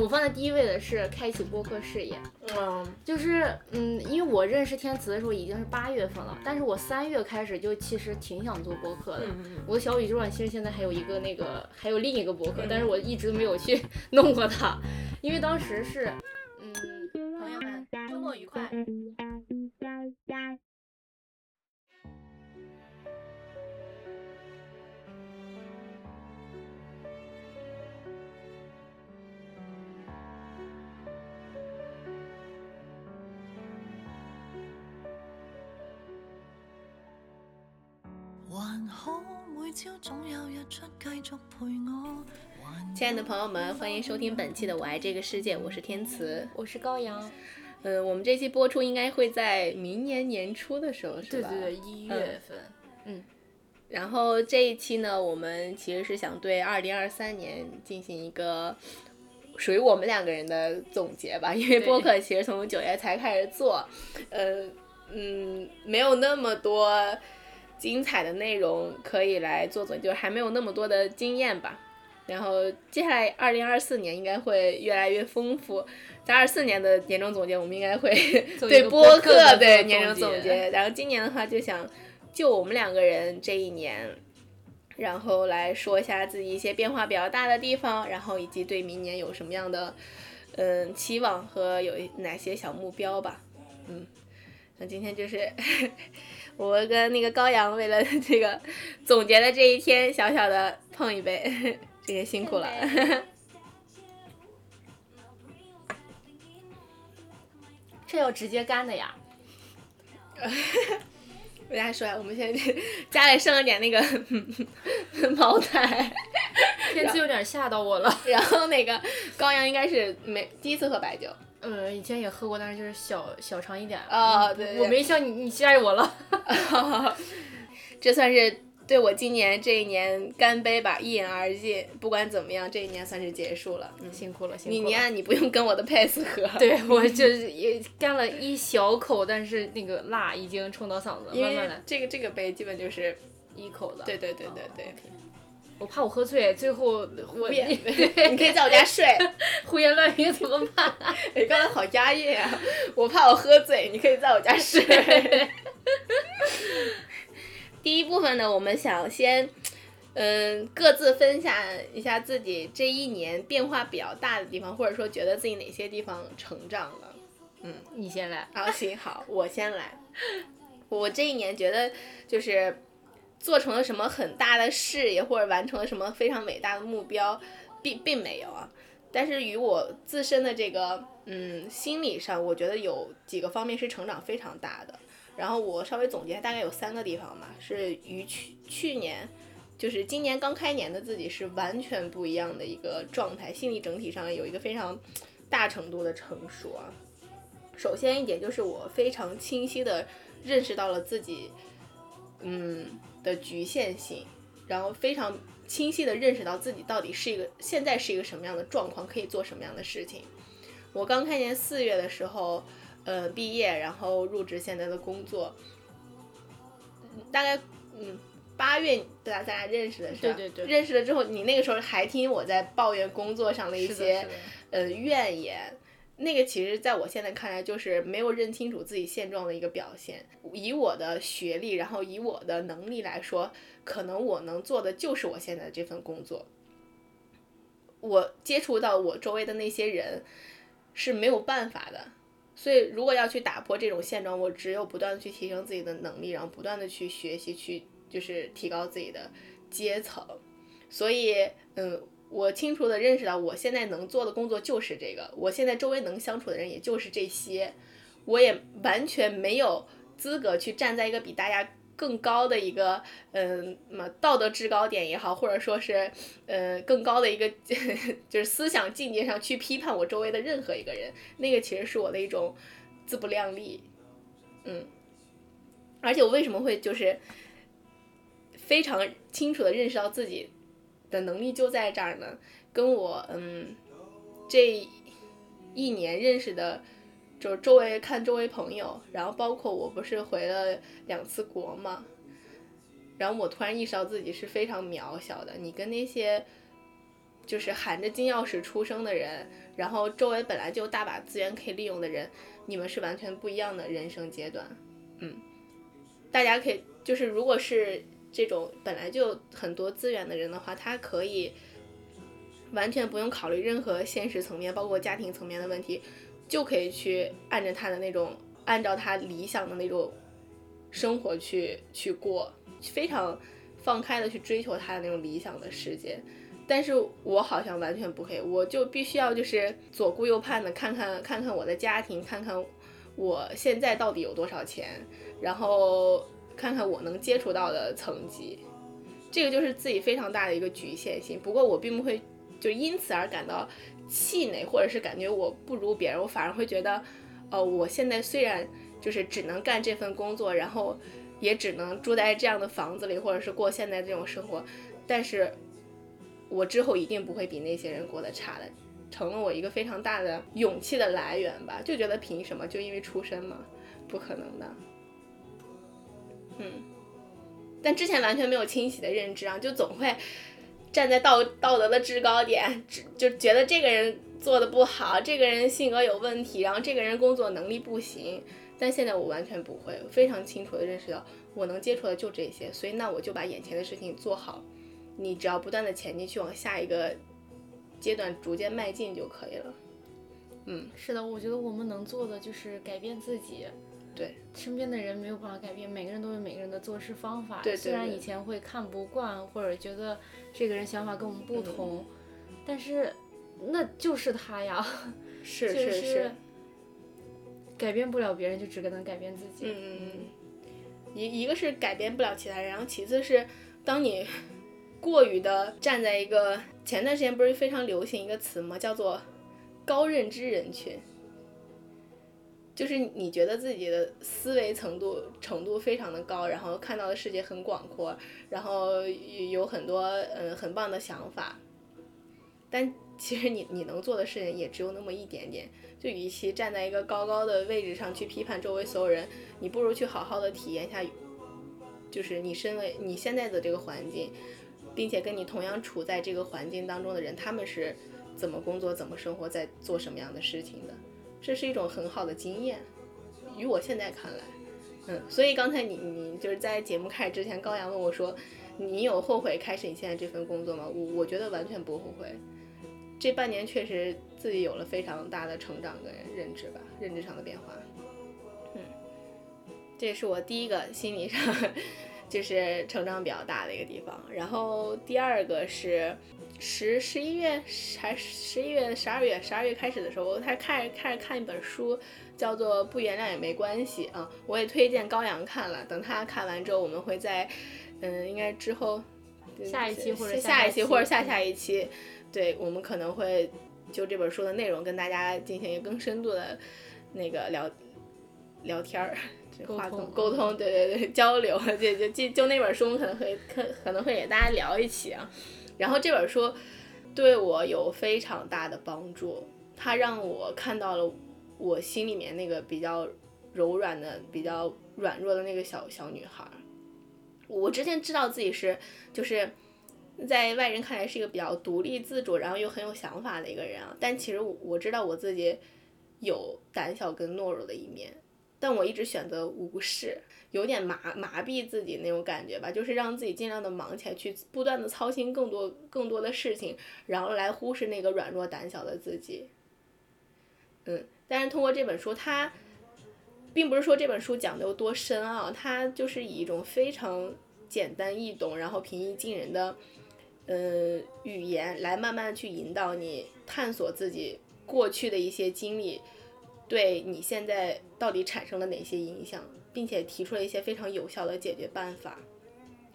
我放在第一位的是开启播客事业。嗯，就是嗯，因为我认识天慈的时候已经是八月份了，但是我三月开始就其实挺想做播客的。嗯我的小宇宙上其实现在还有一个那个，还有另一个播客，嗯但是我一直没有去 弄过它，因为当时是嗯，朋友们，周末愉快。還好每朝總有日出繼續陪我。還亲爱的朋友们，欢迎收听本期的《我爱这个世界》，我是天慈。我是高阳，呃，我们这期播出应该会在明年年初的时候，是吧？对对对，一月份，嗯，然后这一期呢，我们其实是想对二零二三年进行一个属于我们两个人的总结吧，因为播客其实从九月才开始做，呃，嗯，没有那么多精彩的内容可以来做总结，就是还没有那么多的经验吧。然后接下来二零二四年应该会越来越丰富，在二四年的年终总结，我们应该会 对播客对年终总结。然后今年的话，就想就我们两个人这一年，然后来说一下自己一些变化比较大的地方，然后以及对明年有什么样的嗯期望和有哪些小目标吧。嗯，那今天就是我跟那个高阳为了这个总结的这一天，小小的碰一杯，这也辛苦了。这要直接干的呀，我跟大家说呀，我们现在家里剩了点那个茅台，天气有点吓到我了。然后那个高阳应该是没第一次喝白酒，呃，以前也喝过，但是就是小小尝一点。啊哦对对我没笑你，你吓着我了。这算是对我今年这一年干杯吧，一饮而尽。不管怎么样，这一年算是结束了。嗯，辛苦了，辛苦了。你你啊，你不用跟我的 pace 喝，对 我就是也干了一小口，但是那个辣已经冲到嗓子，慢慢来，这个这个杯基本就是，一口的。对对对对对。我怕我喝醉，最后我别，你可以在我家睡。胡言乱语怎么办？你刚才好压抑啊！我怕我喝醉，你可以在我家睡。第一部分呢，我们想先，嗯，各自分享一下自己这一年变化比较大的地方，或者说觉得自己哪些地方成长了。嗯你先来。好，行，好，我先来。我这一年觉得就是做成了什么很大的事业，或者完成了什么非常伟大的目标，并并没有啊。但是与我自身的这个嗯心理上，我觉得有几个方面是成长非常大的。然后我稍微总结，大概有三个地方吧，是与去去年，就是今年刚开年的自己是完全不一样的一个状态，心理整体上有一个非常大程度的成熟啊。首先一点就是我非常清晰的认识到了自己，嗯的局限性，然后非常清晰的认识到自己到底是一个现在是一个什么样的状况，可以做什么样的事情。我刚看见四月的时候，呃，毕业，然后入职现在的工作，嗯大概嗯八月咱俩咱俩认识的是吧？对对对认识了之后，你那个时候还听我在抱怨工作上的一些呃怨言。那个其实，在我现在看来，就是没有认清楚自己现状的一个表现。以我的学历，然后以我的能力来说，可能我能做的就是我现在这份工作。我接触到我周围的那些人是没有办法的，所以如果要去打破这种现状，我只有不断的去提升自己的能力，然后不断的去学习，去就是提高自己的阶层。所以，嗯，我清楚的认识到，我现在能做的工作就是这个，我现在周围能相处的人也就是这些，我也完全没有资格去站在一个比大家更高的一个，嗯，什么道德制高点也好，或者说是，呃，更高的一个 就是思想境界上去批判我周围的任何一个人，那个其实是我的一种自不量力，嗯，而且我为什么会就是非常清楚的认识到自己的能力就在这儿呢？跟我嗯这一年认识的，就是周围看周围朋友，然后包括我不是回了两次国嘛，然后我突然意识到自己是非常渺小的。你跟那些就是含着金钥匙出生的人，然后周围本来就大把资源可以利用的人，你们是完全不一样的人生阶段。嗯，大家可以就是如果是这种本来就很多资源的人的话，他可以完全不用考虑任何现实层面，包括家庭层面的问题，就可以去按照他的那种，按照他理想的那种生活去去过，非常放开的去追求他的那种理想的世界。但是我好像完全不可以，我就必须要就是左顾右盼的看看看看我的家庭，看看我现在到底有多少钱，然后看看我能接触到的层级，这个就是自己非常大的一个局限性。不过我并不会就因此而感到气馁，或者是感觉我不如别人，我反而会觉得，呃，我现在虽然就是只能干这份工作，然后也只能住在这样的房子里，或者是过现在这种生活，但是。我之后一定不会比那些人过得差的，成了我一个非常大的勇气的来源吧。就觉得凭什么？就因为出身吗？不可能的。嗯，但之前完全没有清晰的认知啊，就总会站在道道德的制高点，就觉得这个人做的不好，这个人性格有问题，然后这个人工作能力不行。但现在我完全不会，非常清楚的认识到，我能接触的就这些，所以那我就把眼前的事情做好。你只要不断的前进，去往下一个阶段逐渐迈进就可以了。嗯，是的，我觉得我们能做的就是改变自己。对，身边的人没有办法改变，每个人都有每个人的做事方法。对，虽然以前会看不惯，或者觉得这个人想法跟我们不同，但是那就是他呀。是是是。改变不了别人，就只能改变自己。嗯嗯嗯。一一个是改变不了其他人，然后其次是当你。过于的站在一个前段时间不是非常流行一个词吗？叫做高认知人群，就是你觉得自己的思维程度程度非常的高，然后看到的世界很广阔，然后有很多嗯很棒的想法，但其实你你能做的事情也只有那么一点点。就与其站在一个高高的位置上去批判周围所有人，你不如去好好的体验一下，就是你身为你现在的这个环境。并且跟你同样处在这个环境当中的人，他们是怎么工作、怎么生活、在做什么样的事情的？这是一种很好的经验。于我现在看来，嗯，所以刚才你你就是在节目开始之前，高阳问我说：“你有后悔开始你现在这份工作吗？”我我觉得完全不后悔。这半年确实自己有了非常大的成长跟认知吧，认知上的变化。嗯，这也是我第一个心理上。就是成长比较大的一个地方，然后第二个是十十一月还十一月十二月十二月开始的时候，我才开始开始看一本书，叫做《不原谅也没关系》啊，我也推荐高阳看了，等他看完之后，我们会在嗯，应该之后下一期或者下一期或者下下一期，对我们可能会就这本书的内容跟大家进行一个更深度的那个聊聊天儿。沟通沟通，对对对，交流，就就就就那本书，我们可能会可可能会给大家聊一起啊。然后这本书对我有非常大的帮助，它让我看到了我心里面那个比较柔软的、比较软弱的那个小小女孩。我之前知道自己是就是在外人看来是一个比较独立自主，然后又很有想法的一个人啊，但其实我知道我自己有胆小跟懦弱的一面。但我一直选择无视，有点麻麻痹自己那种感觉吧，就是让自己尽量的忙起来，去不断的操心更多更多的事情，然后来忽视那个软弱胆小的自己。嗯，但是通过这本书，它并不是说这本书讲的有多深奥，它就是以一种非常简单易懂，然后平易近人的，呃，语言来慢慢去引导你探索自己过去的一些经历。对你现在到底产生了哪些影响，并且提出了一些非常有效的解决办法，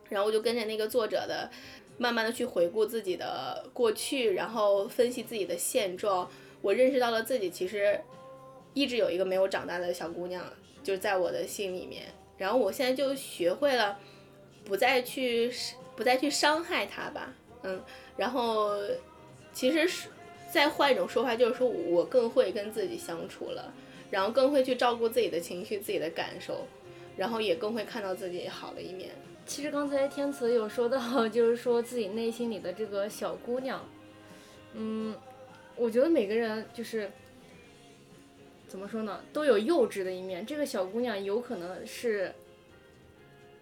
然后我就跟着那个作者的，慢慢的去回顾自己的过去，然后分析自己的现状，我认识到了自己其实一直有一个没有长大的小姑娘，就在我的心里面，然后我现在就学会了不再去不再去伤害她吧，嗯，然后其实是。再换一种说法，就是说我更会跟自己相处了，然后更会去照顾自己的情绪、自己的感受，然后也更会看到自己好的一面。其实刚才天慈有说到，就是说自己内心里的这个小姑娘，嗯，我觉得每个人就是怎么说呢，都有幼稚的一面。这个小姑娘有可能是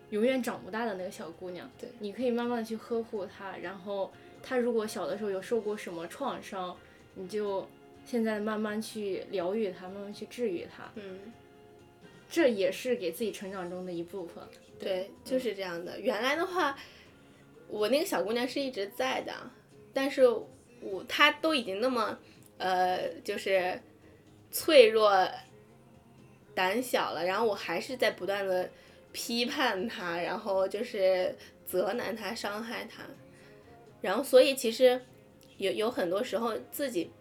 永远长不大的那个小姑娘，对你可以慢慢的去呵护她，然后她如果小的时候有受过什么创伤，你就现在慢慢去疗愈他，慢慢去治愈他，嗯，这也是给自己成长中的一部分。对，就是这样的。原来的话，我那个小姑娘是一直在的，但是我她都已经那么呃，就是脆弱、胆小了，然后我还是在不断的批判她，然后就是责难她、伤害她，然后所以其实有有很多时候自己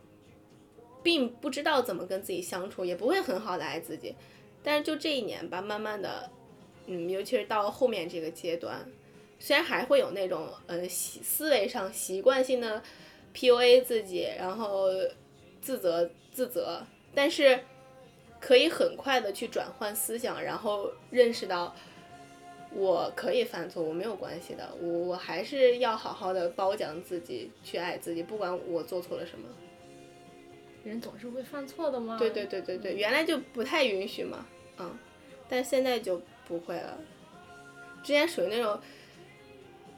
并不知道怎么跟自己相处，也不会很好的爱自己。但是就这一年吧，慢慢的，嗯，尤其是到后面这个阶段，虽然还会有那种呃习思维上习惯性的 PUA 自己，然后自责自责，但是可以很快的去转换思想，然后认识到我可以犯错，我没有关系的，我我还是要好好的褒奖自己，去爱自己，不管我做错了什么。人总是会犯错的吗。对对对对对，原来就不太允许嘛，嗯，但现在就不会了。之前属于那种，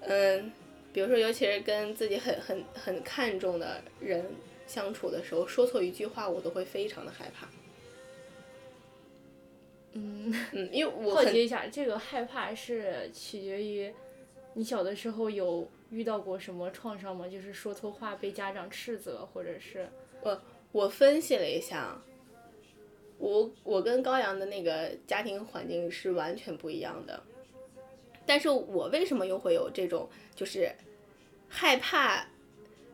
嗯，比如说，尤其是跟自己很很很看重的人相处的时候，说错一句话，我都会非常的害怕。嗯，嗯，因为我很好奇一下，这个害怕是取决于你小的时候有遇到过什么创伤吗？就是说错话被家长斥责，或者是我我分析了一下，我我跟高阳的那个家庭环境是完全不一样的，但是我为什么又会有这种就是害怕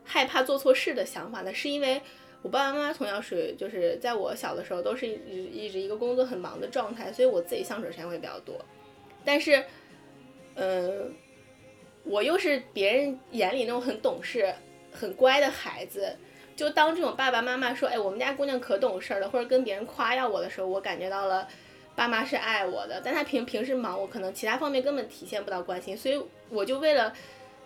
害怕做错事的想法呢？是因为我爸爸妈妈从小属于就是在我小的时候都是一直一直一个工作很忙的状态，所以我自己相处时间会比较多，但是，嗯、我又是别人眼里那种很懂事、很乖的孩子。就当这种爸爸妈妈说，哎，我们家姑娘可懂事儿了，或者跟别人夸耀我的时候，我感觉到了爸妈是爱我的，但他平平时忙，我可能其他方面根本体现不到关心，所以我就为了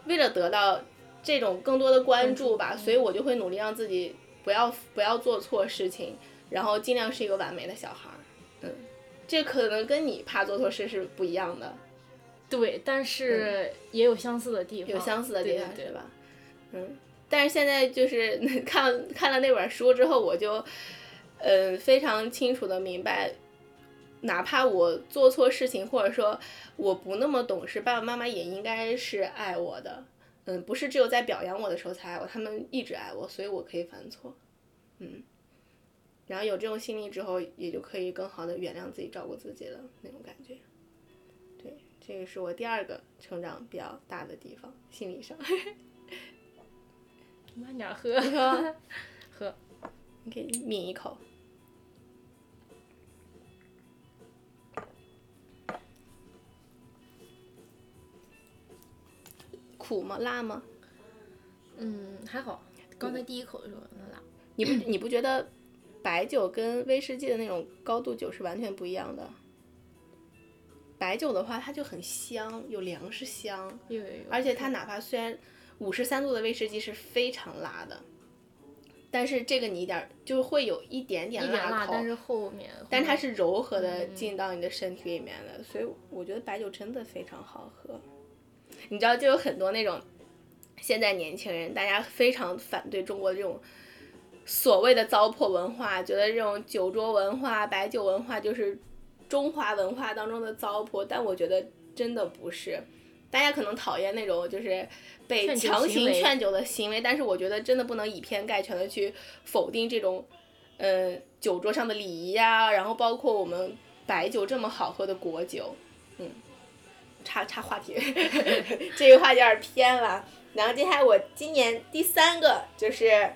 为了得到这种更多的关注吧，所以我就会努力让自己不要不要做错事情，然后尽量是一个完美的小孩儿，嗯，这可能跟你怕做错事是不一样的，对，但是也有相似的地方，有相似的地方对吧？嗯，但是现在就是 看看了那本书之后，我就，呃，非常清楚的明白，哪怕我做错事情，或者说我不那么懂事，爸爸妈妈也应该是爱我的。嗯，不是只有在表扬我的时候才爱我，他们一直爱我，所以我可以犯错。嗯，然后有这种心理之后，也就可以更好的原谅自己、照顾自己了那种感觉。对，这个是我第二个成长比较大的地方，心理上。慢点喝，喝，喝，你可以抿一口。苦吗？辣吗？嗯，还好，刚才第一口的时候辣。你不你不觉得白酒跟威士忌的那种高度酒是完全不一样的？白酒的话，它就很香，有粮食香，有有有，而且它哪怕虽然五十三度的威士忌是非常辣的，但是这个你一点儿就会有一点点点辣，口，但是后面，但是它是柔和的嗯进到你的身体里面的，所以我觉得白酒真的非常好喝。你知道，就有很多那种现在年轻人，大家非常反对中国这种所谓的糟粕文化，觉得这种酒桌文化、白酒文化就是中华文化当中的糟粕，但我觉得真的不是。大家可能讨厌那种就是被强行劝酒的行为，但是我觉得真的不能以偏概全的去否定这种，呃，酒桌上的礼仪呀、然后包括我们白酒这么好喝的果酒，嗯，岔岔话题，这个话题有点偏了。然后接下来我今年第三个就是，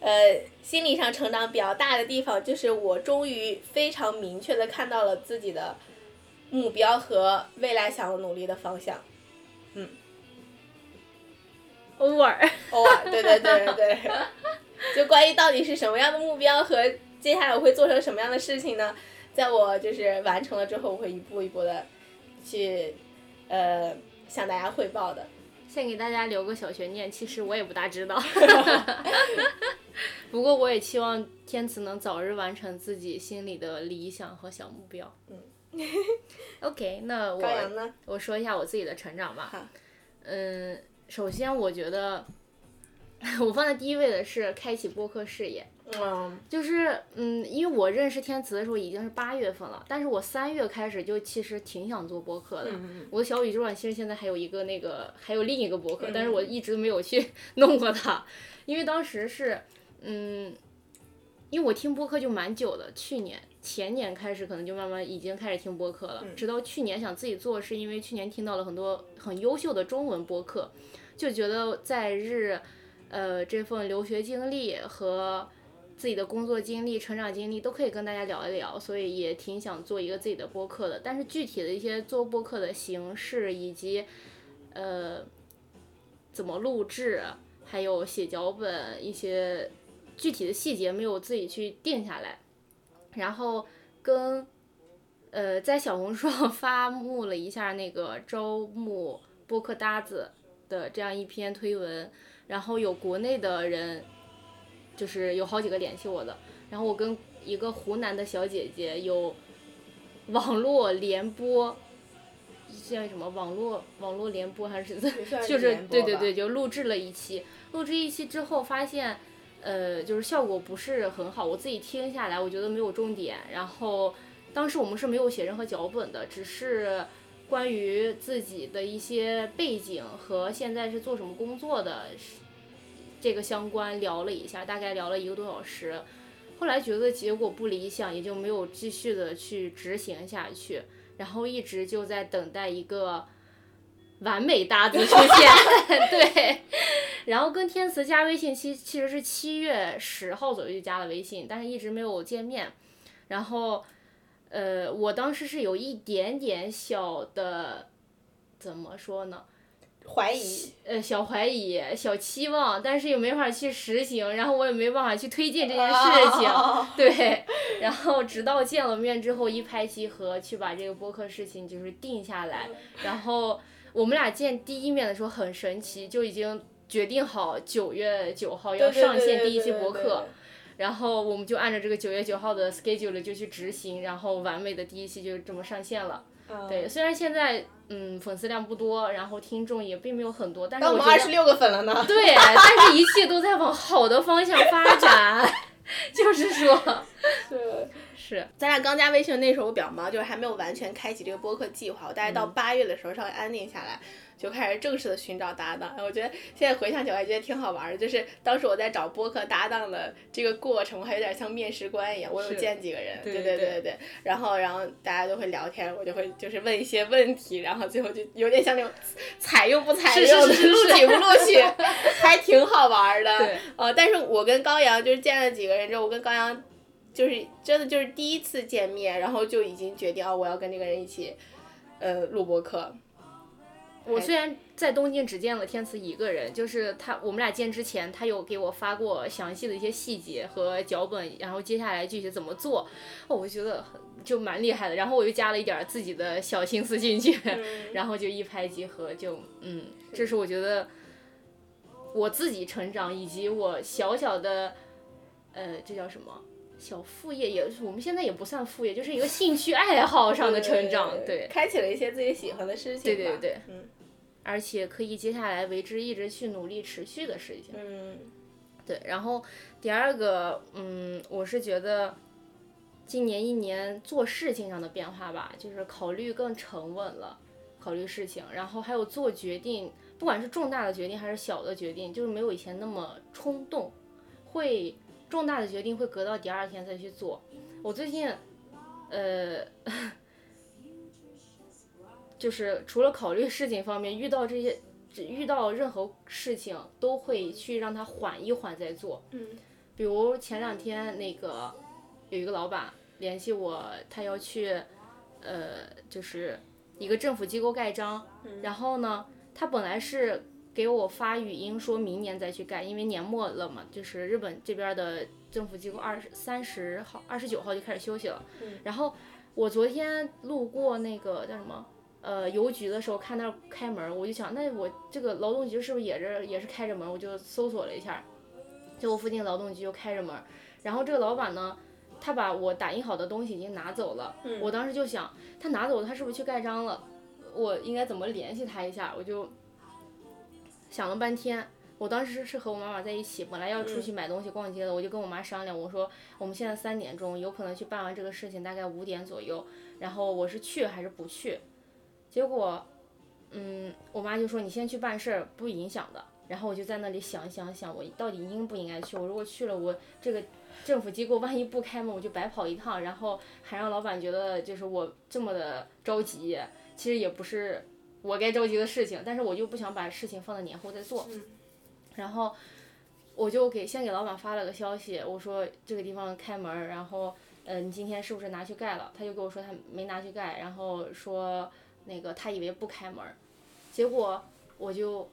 呃，心理上成长比较大的地方，就是我终于非常明确的看到了自己的目标和未来想要努力的方向。嗯偶尔，偶尔，对对对对对，就关于到底是什么样的目标和接下来我会做成什么样的事情呢？在我就是完成了之后，我会一步一步的去呃向大家汇报的。先给大家留个小悬念，其实我也不大知道。不过我也期望天慈能早日完成自己心里的理想和小目标。嗯。OK，那我？我说一下我自己的成长吧。好嗯，首先我觉得 我放在第一位的是开启播客事业。嗯。就是嗯，因为我认识天慈的时候已经是八月份了，但是我三月开始就其实挺想做播客的。嗯我的小宇宙上其实现在还有一个那个，还有另一个播客，但是我一直没有去弄过它，因为当时是嗯，因为我听播客就蛮久的，去年前年开始可能就慢慢已经开始听播客了，直到去年想自己做，是因为去年听到了很多很优秀的中文播客，就觉得在日呃这份留学经历和自己的工作经历、成长经历都可以跟大家聊一聊，所以也挺想做一个自己的播客的。但是具体的一些做播客的形式以及呃怎么录制，还有写脚本一些具体的细节没有自己去定下来，然后跟呃在小红书上 发布了一下那个招募播客搭子的这样一篇推文，然后有国内的人。就是有好几个联系我的，然后我跟一个湖南的小姐姐有网络联播，叫什么？网络网络联播还是 就是对对对，就录制了一期，录制一期之后发现，呃，就是效果不是很好，我自己听下来我觉得没有重点，然后当时我们是没有写任何脚本的，只是。关于自己的一些背景和现在是做什么工作的，这个相关聊了一下，大概聊了一个多小时。后来觉得结果不理想，也就没有继续的去执行下去，然后一直就在等待一个完美搭子出现。对，然后跟天慈加微信，其其实是七月十号左右就加了微信，但是一直没有见面。然后，呃，我当时是有一点点小的，怎么说呢？怀疑，呃，小怀疑、小期望，但是又没法去实行，然后我也没办法去推进这件事情，对。然后直到见了面之后，一拍即合，去把这个播客事情就是定下来。然后我们俩见第一面的时候很神奇，就已经决定好九月九号要上线第一期播客。然后我们就按照这个九月九号的 schedule 就去执行，然后完美的第一期就这么上线了。对，虽然现在嗯粉丝量不多，然后听众也并没有很多，但是我我们二十六个粉了呢。对，但是一切都在往好的方向发展，就是说，是。是咱俩刚加微信那时候，我比较忙，就是还没有完全开启这个播客计划。我大概到八月的时候稍微安定下来，就开始正式的寻找搭档。我觉得现在回想起来，觉得挺好玩的。就是当时我在找播客搭档的这个过程，我还有点像面试官一样，我有见几个人，对对对对对。然后然后大家都会聊天，我就会就是问一些问题，然后最后就有点像那种采用不采是用，录取不录取，还挺好玩的。对呃，但是我跟高阳就是见了几个人之后，我跟高阳就是真的就是第一次见面，然后就已经决定哦，我要跟这个人一起，呃，录播课。我虽然在东京只见了天赐一个人，就是他，我们俩见之前，他有给我发过详细的一些细节和脚本，然后接下来具体怎么做，哦，我觉得就蛮厉害的。然后我又加了一点自己的小心思进去，然后就一拍即合，就嗯，这是我觉得我自己成长以及我小小的，呃，这叫什么？小副业也是，我们现在也不算副业，就是一个兴趣爱好上的成长，对，开启了一些自己喜欢的事情。对对对，嗯而且可以接下来为之一直去努力持续的事情。嗯对，然后第二个，嗯，我是觉得今年一年做事情上的变化吧，就是考虑更沉稳了，考虑事情，然后还有做决定，不管是重大的决定还是小的决定，就是没有以前那么冲动，会重大的决定会隔到第二天再去做。我最近，呃。就是除了考虑事情方面，遇到这些，遇到任何事情都会去让他缓一缓再做。嗯比如前两天那个有一个老板联系我，他要去，呃，就是一个政府机构盖章，然后呢，他本来是给我发语音说明年再去盖，因为年末了嘛，就是日本这边的政府机构二十三十号、二十九号就开始休息了。然后我昨天路过那个叫什么？呃邮局的时候看那儿开门，我就想那我这个劳动局是不是也是也是开着门？我就搜索了一下，就我附近劳动局就开着门，然后这个老板呢。他把我打印好的东西已经拿走了，我当时就想，他拿走了，他是不是去盖章了？我应该怎么联系他一下？我就想了半天。我当时是和我妈妈在一起，本来要出去买东西逛街的，我就跟我妈商量，我说我们现在三点钟，有可能去办完这个事情，大概五点左右，然后我是去还是不去？结果，嗯，我妈就说你先去办事儿，不影响的。然后我就在那里想想想，我到底应不应该去？我如果去了，我这个。政府机构万一不开门，我就白跑一趟，然后还让老板觉得就是我这么的着急，其实也不是我该着急的事情，但是我就不想把事情放在年后再做。然后我就给先给老板发了个消息，我说这个地方开门，然后嗯，你今天是不是拿去盖了？他就跟我说他没拿去盖，然后说那个他以为不开门，结果我就。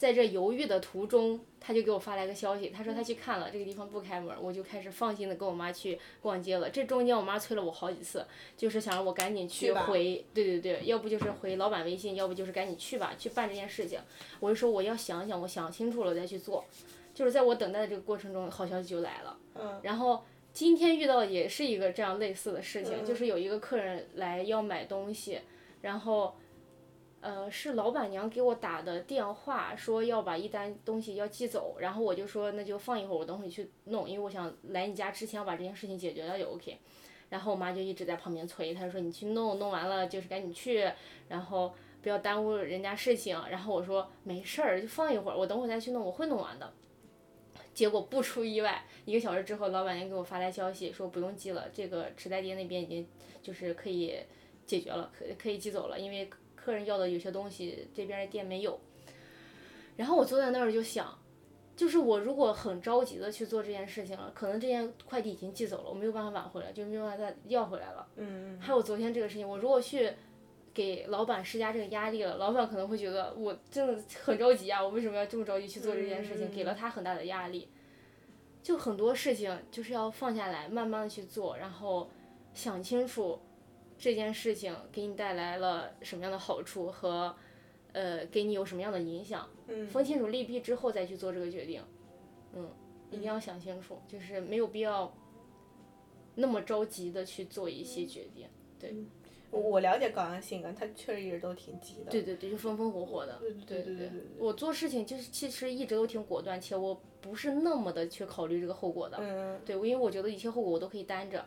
在这犹豫的途中，他就给我发来个消息，他说他去看了这个地方不开门，我就开始放心的跟我妈去逛街了。这中间我妈催了我好几次，就是想让我赶紧去回，对对对，要不就是回老板微信，要不就是赶紧去吧，去办这件事情。我就说我要想想，我想清楚了再去做。就是在我等待的这个过程中，好消息就来了。嗯。然后今天遇到也是一个这样类似的事情，就是有一个客人来要买东西，然后。呃，是老板娘给我打的电话，说要把一单东西要寄走，然后我就说那就放一会儿，我等会去弄，因为我想来你家之前我把这件事情解决了就 OK。然后我妈就一直在旁边催，她说你去弄，弄完了就是赶紧去，然后不要耽误人家事情。然后我说没事儿，就放一会儿，我等会再去弄，我会弄完的。结果不出意外，一个小时之后，老板娘给我发来消息说不用寄了，这个池袋店那边已经就是可以解决了，可可以寄走了，因为。客人要的有些东西这边的店没有，然后我坐在那儿就想，就是我如果很着急的去做这件事情了，可能这件快递已经寄走了，我没有办法挽回来，就没有办法再要回来了。嗯嗯。还有昨天这个事情，我如果去给老板施加这个压力了，老板可能会觉得我真的很着急啊，我为什么要这么着急去做这件事情？给了他很大的压力。就很多事情就是要放下来，慢慢的去做，然后想清楚。这件事情给你带来了什么样的好处和，呃，给你有什么样的影响？分清楚利弊之后再去做这个决定，嗯，一定要想清楚，就是没有必要那么着急的去做一些决定。对，我我了解高阳性格，他确实一直都挺急的。对对对，就风风火火的。对对对。我做事情就是其实一直都挺果断，且我不是那么的去考虑这个后果的。嗯。对，因为我觉得一切后果我都可以担着。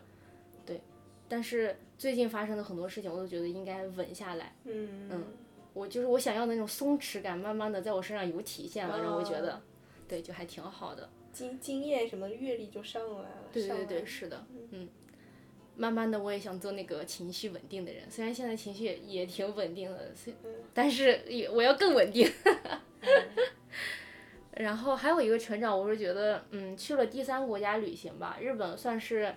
对，但是。最近发生的很多事情，我都觉得应该稳下来。嗯嗯，我就是我想要的那种松弛感，慢慢的在我身上有体现了，让我觉得，对，就还挺好的。经经验什么阅历就上来了。对对对，是的，嗯。慢慢的，我也想做那个情绪稳定的人，虽然现在情绪也挺稳定的，虽但是也我要更稳定。然后还有一个成长，我是觉得，嗯，去了第三国家旅行吧，日本算是。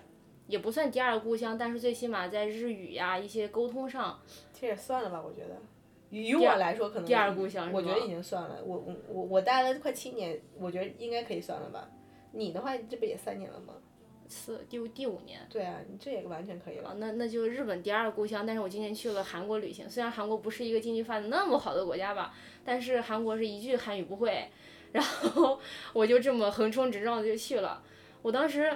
也不算第二故乡，但是最起码在日语呀一些沟通上，这也算了吧，我觉得。于我来说，可能第二故乡我觉得已经算了。我我我我待了快七年，我觉得应该可以算了吧。你的话，这不也三年了吗？四第五第五年。对啊，你这也完全可以了。那那就日本第二故乡，但是我今年去了韩国旅行。虽然韩国不是一个经济发展那么好的国家吧，但是韩国是一句韩语不会，然后 我就这么横冲直撞的就去了。我当时。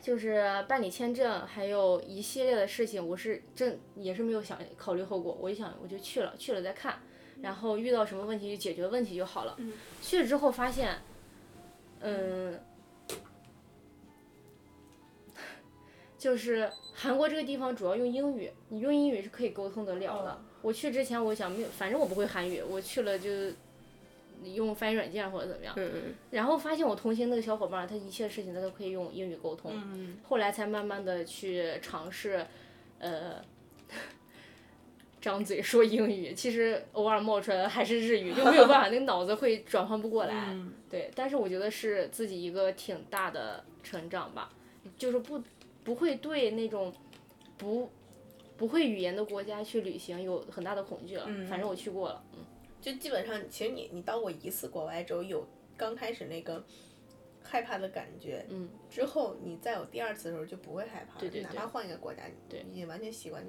就是办理签证，还有一系列的事情，我是真也是没有想考虑后果，我一想我就去了，去了再看，然后遇到什么问题就解决问题就好了。去了之后发现，嗯，就是韩国这个地方主要用英语，你用英语是可以沟通得了的。我去之前我想没有，反正我不会韩语，我去了就。用翻译软件或者怎么样，然后发现我同行那个小伙伴，他一切事情他都可以用英语沟通，后来才慢慢的去尝试，呃，张嘴说英语，其实偶尔冒出来的还是日语，就没有办法，那个脑子会转换不过来，对，但是我觉得是自己一个挺大的成长吧，就是不不会对那种不不会语言的国家去旅行有很大的恐惧了，反正我去过了，嗯。就基本上，其实你你到过一次国外之后，有刚开始那个害怕的感觉，嗯，之后你再有第二次的时候就不会害怕，对对哪怕换一个国家，对，已经完全习惯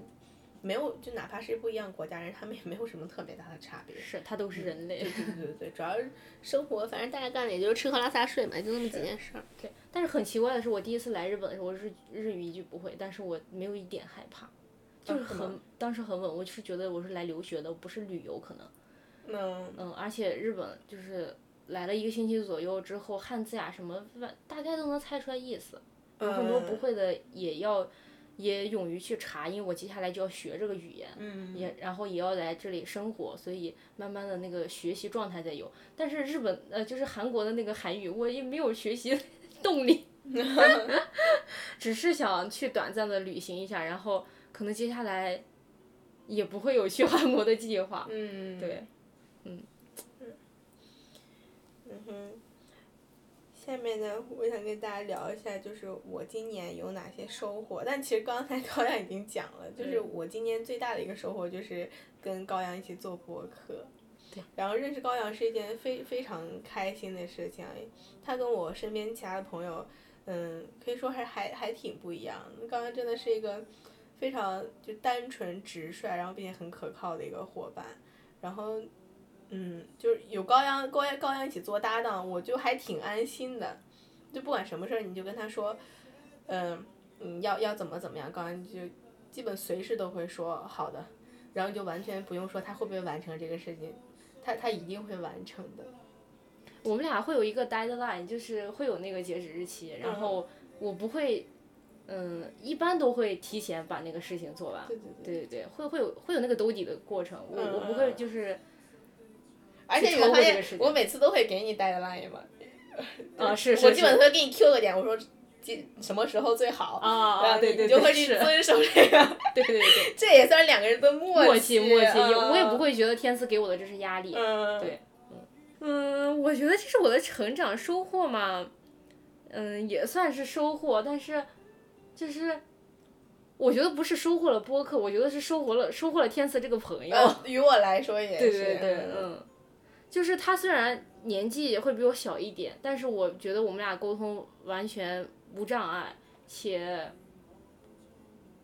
没有，就哪怕是不一样国家人，他们也没有什么特别大的差别。是，他都是人类。对对对对，主要是生活，反正大家干的也就是吃喝拉撒睡嘛，就那么几件事儿。对，但是很奇怪的是，我第一次来日本的时候，我日日语一句不会，但是我没有一点害怕，就是很、当时很稳，我是觉得我是来留学的，不是旅游可能。嗯，嗯，而且日本就是来了一个星期左右之后，汉字呀什么万大概都能猜出来意思，有很多不会的也要也勇于去查，因为我接下来就要学这个语言，嗯也然后也要来这里生活，所以慢慢的那个学习状态在有。但是日本呃就是韩国的那个韩语，我也没有学习 动力，只是想去短暂的旅行一下，然后可能接下来也不会有去韩国的计划。嗯，对，嗯哼，下面呢，我想跟大家聊一下，就是我今年有哪些收获。但其实刚才 高阳已经讲了，就是嗯我今年最大的一个收获就是跟高阳一起做播客。对。然后认识高阳是一件非非常开心的事情，他跟我身边其他的朋友，嗯，可以说还还还挺不一样。高阳真的是一个非常就单纯直率，然后并且很可靠的一个伙伴。然后嗯，就是有高阳高阳高阳一起做搭档，我就还挺安心的。就不管什么事儿，你就跟他说，嗯嗯，要要怎么怎么样，高阳就基本随时都会说好的，然后就完全不用说他会不会完成这个事情，他他一定会完成的。我们俩会有一个 deadline，就是会有那个截止日期，然后我不会，嗯，一般都会提前把那个事情做完。对对对。对对对，会会有会有那个兜底的过程，我我不会就是而且你会发现我每次都会给你 deadline 嘛。啊是是我基本是。都会给你 Q 个点，我说几什么时候最好，啊对对你你就会去遵守这个，对对对 这也算是两个人的默默契契默契，也嗯我也不会觉得天赐给我的这是压力。嗯，对。嗯，我觉得这是我的成长收获嘛，嗯，也算是收获，但是就是我觉得不是收获了播客，我觉得是收获了收获了天赐这个朋友。呃，于我来说也是，对对对，嗯。嗯，就是他虽然年纪会比我小一点，但是我觉得我们俩沟通完全无障碍，且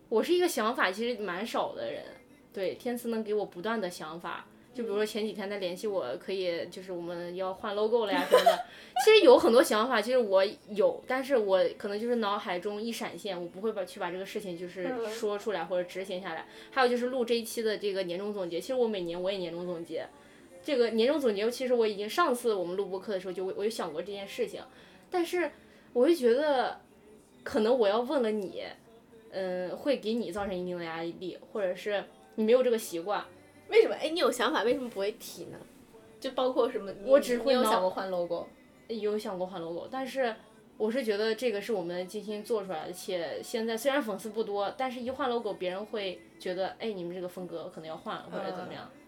我是一个想法其实蛮少的人，对，天赐能给我不断的想法。就比如说前几天他联系我，可以就是我们要换 logo 了呀什么的。其实有很多想法，其实我有，但是我可能就是脑海中一闪现，我不会把去把这个事情就是嗯说出来或者执行下来。还有就是录这一期的这个年终总结，其实我每年我也年终总结。这个年终总结，其实我已经上次我们录播课的时候就我我有想过这件事情，但是我就觉得，可能我要问了你，嗯，会给你造成一定的压力，或者是你没有这个习惯，为什么？哎，你有想法，为什么不会提呢？就包括什么？我只会你有想过换 logo？有想过换 logo，但是我是觉得这个是我们精心做出来的，且现在虽然粉丝不多，但是一换 logo，别人会觉得，哎，你们这个风格可能要换或者怎么样，对，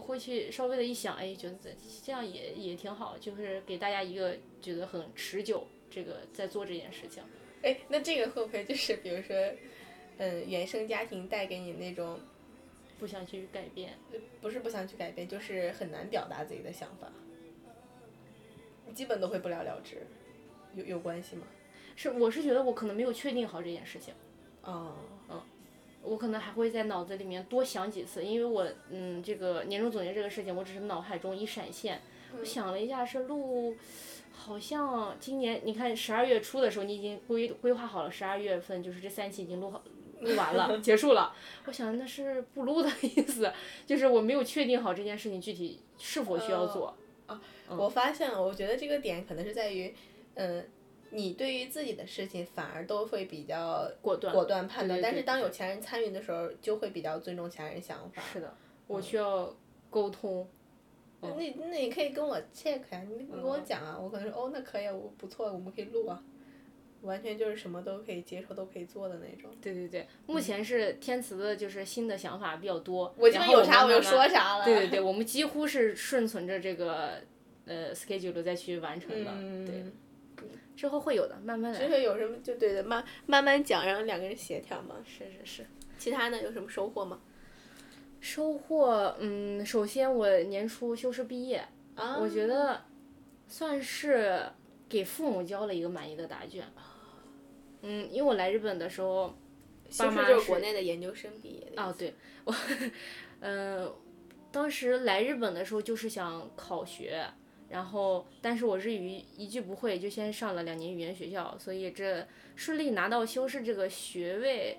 会会去稍微的一想，哎，觉得这样也也挺好，就是给大家一个觉得很持久，这个在做这件事情。哎，那这个会不会就是比如说，嗯，原生家庭带给你那种，不想去改变，不是不想去改变，就是很难表达自己的想法，基本都会不了了之，有有关系吗？是我是觉得我可能没有确定好这件事情。哦，我可能还会在脑子里面多想几次，因为我嗯，这个年终总结这个事情，我只是脑海中一闪现，我想了一下是录，好像今年你看十二月初的时候，你已经规规划好了，十二月份就是这三期已经录好录完了，结束了。我想那是不录的意思，就是我没有确定好这件事情具体是否需要做。啊我发现了，我觉得这个点可能是在于，嗯，你对于自己的事情反而都会比较果断果断判断，对对但是当有钱人参与的时候，就会比较尊重其他人想法。是的，我需要沟通。那那你可以跟我 check 呀、你跟我讲啊，我可能说哦，那可以啊，我不错，我们可以录啊，完全就是什么都可以接受，都可以做的那种。对对对，目前是天慈的，就是新的想法比较多。我基本有啥我就说啥了。对对对，我们几乎是顺存着这个呃 schedule 再去完成的，对，嗯，之后会有的，慢慢之来。后有什么就对的，慢慢慢讲，然后两个人协调嘛。是是是。其他呢有什么收获吗？收获，嗯，首先我年初修士毕业，啊，我觉得算是给父母交了一个满意的答卷。嗯，因为我来日本的时候，爸妈就是国内的研究生毕业的。哦，对，我，嗯，当时来日本的时候就是想考学，然后但是我日语一句不会，就先上了两年语言学校，所以这顺利拿到修士这个学位，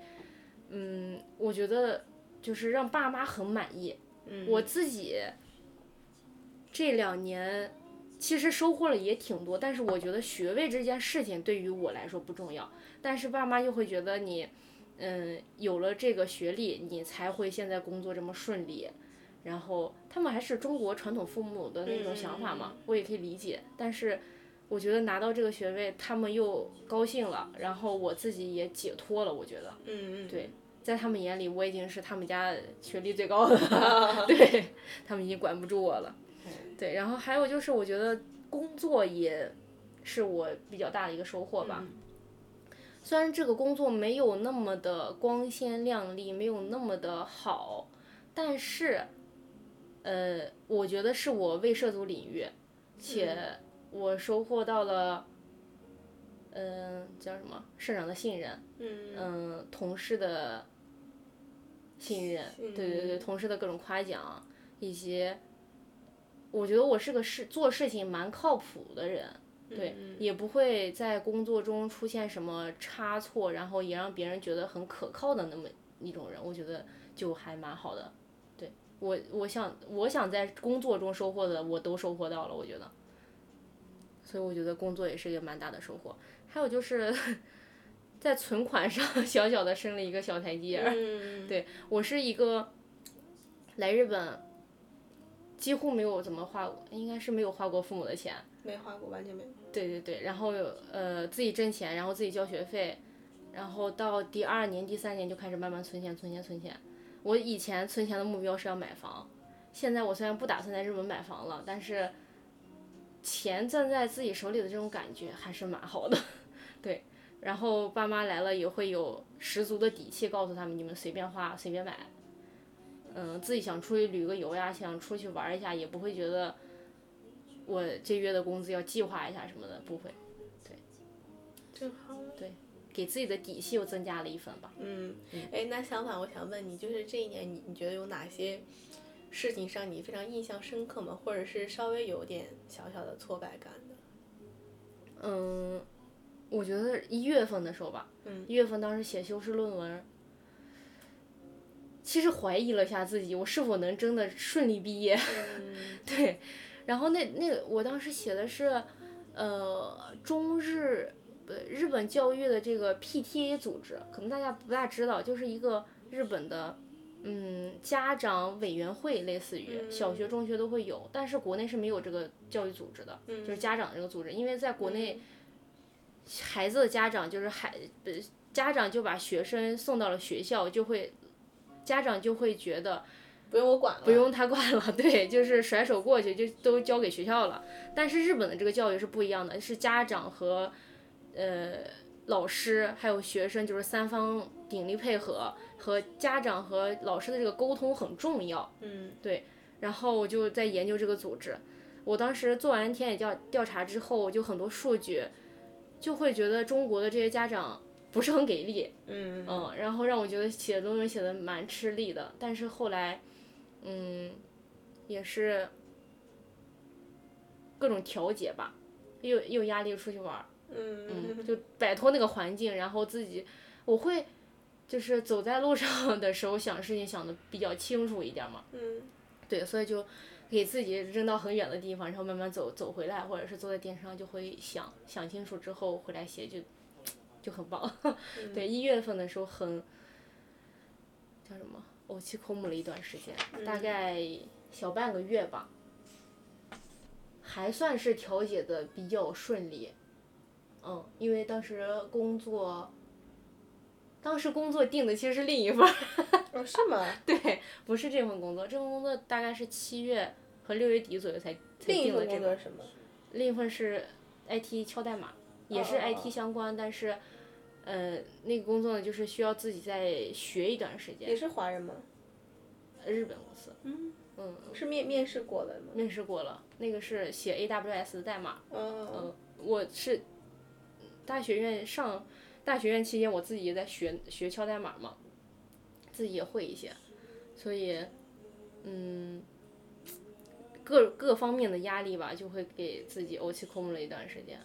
嗯，我觉得就是让爸妈很满意。嗯，我自己这两年其实收获了也挺多，但是我觉得学位这件事情对于我来说不重要，但是爸妈就会觉得你，嗯，有了这个学历，你才会现在工作这么顺利，然后他们还是中国传统父母的那种想法嘛，我也可以理解，但是我觉得拿到这个学位，他们又高兴了，然后我自己也解脱了，我觉得。嗯嗯，对，在他们眼里，我已经是他们家学历最高的了，对他们已经管不住我了。对，然后还有就是，我觉得工作也是我比较大的一个收获吧。虽然这个工作没有那么的光鲜亮丽，没有那么的好，但是，呃，我觉得是我未涉足领域，且我收获到了，嗯、叫什么社长的信任，嗯嗯，同事的信任，对对对，同事的各种夸奖，以及我觉得我是个事做事情蛮靠谱的人，对，也不会在工作中出现什么差错，然后也让别人觉得很可靠的那么一种人，我觉得就还蛮好的。对我，我想我想在工作中收获的，我都收获到了，我觉得。所以我觉得工作也是一个蛮大的收获。还有就是在存款上 小小的升了一个小台阶儿。嗯，对我是一个来日本几乎没有怎么花过，应该是没有花过父母的钱。没花过，完全没有。对对对，然后呃自己挣钱，然后自己交学费，然后到第二年、第三年就开始慢慢存钱、存钱、存钱。我以前存钱的目标是要买房，现在我虽然不打算在日本买房了，但是钱攥在自己手里的这种感觉还是蛮好的。对，然后爸妈来了也会有十足的底气告诉他们，你们随便花、随便买。嗯，自己想出去旅个游呀，想出去玩一下，也不会觉得我这月的工资要计划一下什么的，不会。真好。给自己的底气又增加了一分吧。嗯，哎，那相反，我想问你，就是这一年你你觉得有哪些事情让你非常印象深刻吗？或者是稍微有点小小的挫败感的？嗯，我觉得一月份的时候吧，嗯一月份当时写修士论文，其实怀疑了一下自己，我是否能真的顺利毕业。嗯 对，然后那那个我当时写的是，呃，中日不对日本教育的这个 PTA 组织，可能大家不大知道，就是一个日本的。嗯，家长委员会类似于小学、中学都会有，但是国内是没有这个教育组织的，就是家长这个组织，因为在国内，孩子的家长就是孩，呃，家长就把学生送到了学校，就会，家长就会觉得不用我管了。不用他管了，对，就是甩手过去，就都交给学校了。但是日本的这个教育是不一样的，是家长和呃老师还有学生就是三方鼎力配合，和家长和老师的这个沟通很重要。嗯对然后我就在研究这个组织。我当时做完田野调调查之后，就很多数据，就会觉得中国的这些家长不是很给力，嗯嗯，然后让我觉得写论文写的蛮吃力的。但是后来，嗯，也是各种调节吧，又又压力出去玩儿，嗯嗯，就摆脱那个环境，然后自己我会就是走在路上的时候想事情想的比较清楚一点嘛，嗯对，所以就给自己扔到很远的地方，然后慢慢走走回来，或者是坐在电车上就会想想清楚之后回来写就就很棒。对，一月份的时候很叫什么我去空木了一段时间，大概小半个月吧，还算是调解的比较顺利。嗯，因为当时工作，当时工作定的其实是另一份儿。哦，是吗？对，不是这份工作，这份工作大概是七月和六月底左右才才另一定的这个。份工作是什么？另一份是 IT 敲代码，也是哦哦哦 IT 相关，但是，呃，那个工作呢，就是需要自己再学一段时间也。是华人吗？日本公司，嗯，嗯，是面面试过的吗？面试过了，那个是写 AWS 的代码，嗯嗯，我是大学院上大学院期间我自己也在学学敲代码嘛，自己也会一些，所以嗯，各各方面的压力吧，就会给自己怄气空了一段时间。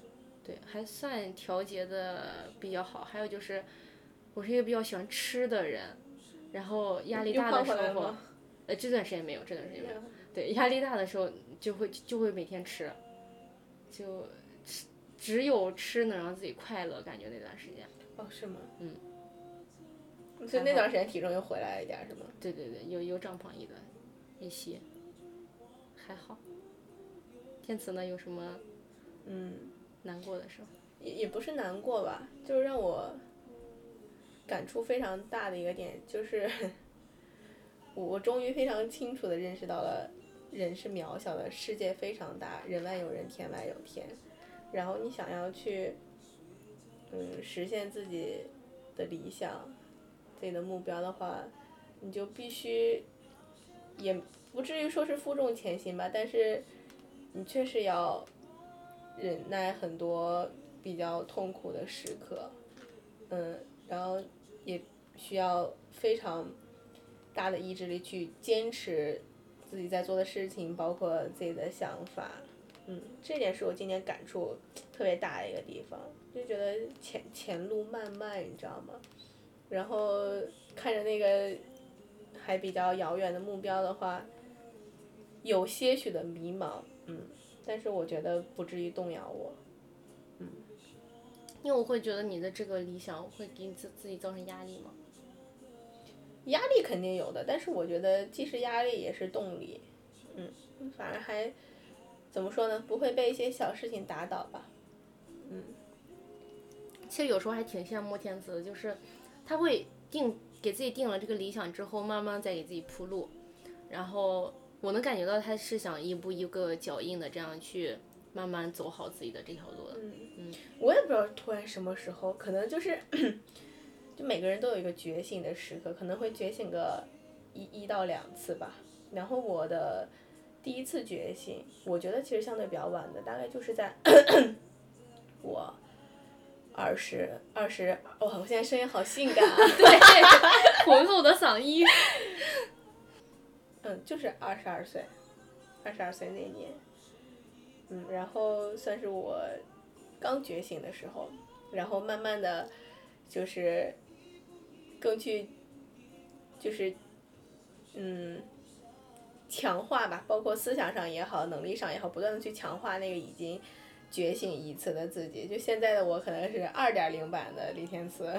对，还算调节的比较好。还有就是，我是一个比较喜欢吃的人，然后压力大的时候呃，这段时间没有，这段时间没有。对，压力大的时候就会就会每天吃，就吃只有吃能让自己快乐，感觉那段时间。哦，是吗？嗯。所以那段时间体重又回来了一点，是吗？对对对，有有长胖一段一些，还好。天慈呢，有什么嗯，难过的时候？也也不是难过吧，就是让我感触非常大的一个点，就是 我我终于非常清楚的认识到了人是渺小的，世界非常大，人外有人，天外有天。然后你想要去，嗯，实现自己的理想、自己的目标的话，你就必须，也不至于说是负重前行吧，但是你确实要忍耐很多比较痛苦的时刻，嗯，然后也需要非常大的意志力去坚持自己在做的事情，包括自己的想法，嗯，这点是我今年感触特别大的一个地方，就觉得前前路漫漫，你知道吗？然后看着那个还比较遥远的目标的话，有些许的迷茫，嗯，但是我觉得不至于动摇我。嗯因为我会觉得你的这个理想会给你自自己造成压力吗？压力肯定有的，但是我觉得既是压力也是动力，嗯，反而还怎么说呢？不会被一些小事情打倒吧？嗯其实有时候还挺羡慕天子的，就是他会定给自己定了这个理想之后，慢慢再给自己铺路，然后我能感觉到他是想一步一个脚印的这样去慢慢走好自己的这条路的。嗯我也不知道突然什么时候，可能就是，就每个人都有一个觉醒的时刻，可能会觉醒个一一到两次吧。然后我的第一次觉醒，我觉得其实相对比较晚的，大概就是在 我二十二十，哇，我现在声音好性感啊！对，浑厚的嗓音。嗯，就是二十二岁，二十二岁那年，嗯，然后算是我刚觉醒的时候，然后慢慢的，就是更去，就是嗯，强化吧，包括思想上也好，能力上也好，不断的去强化那个已经觉醒一次的自己。就现在的我可能是二点零版的李天赐，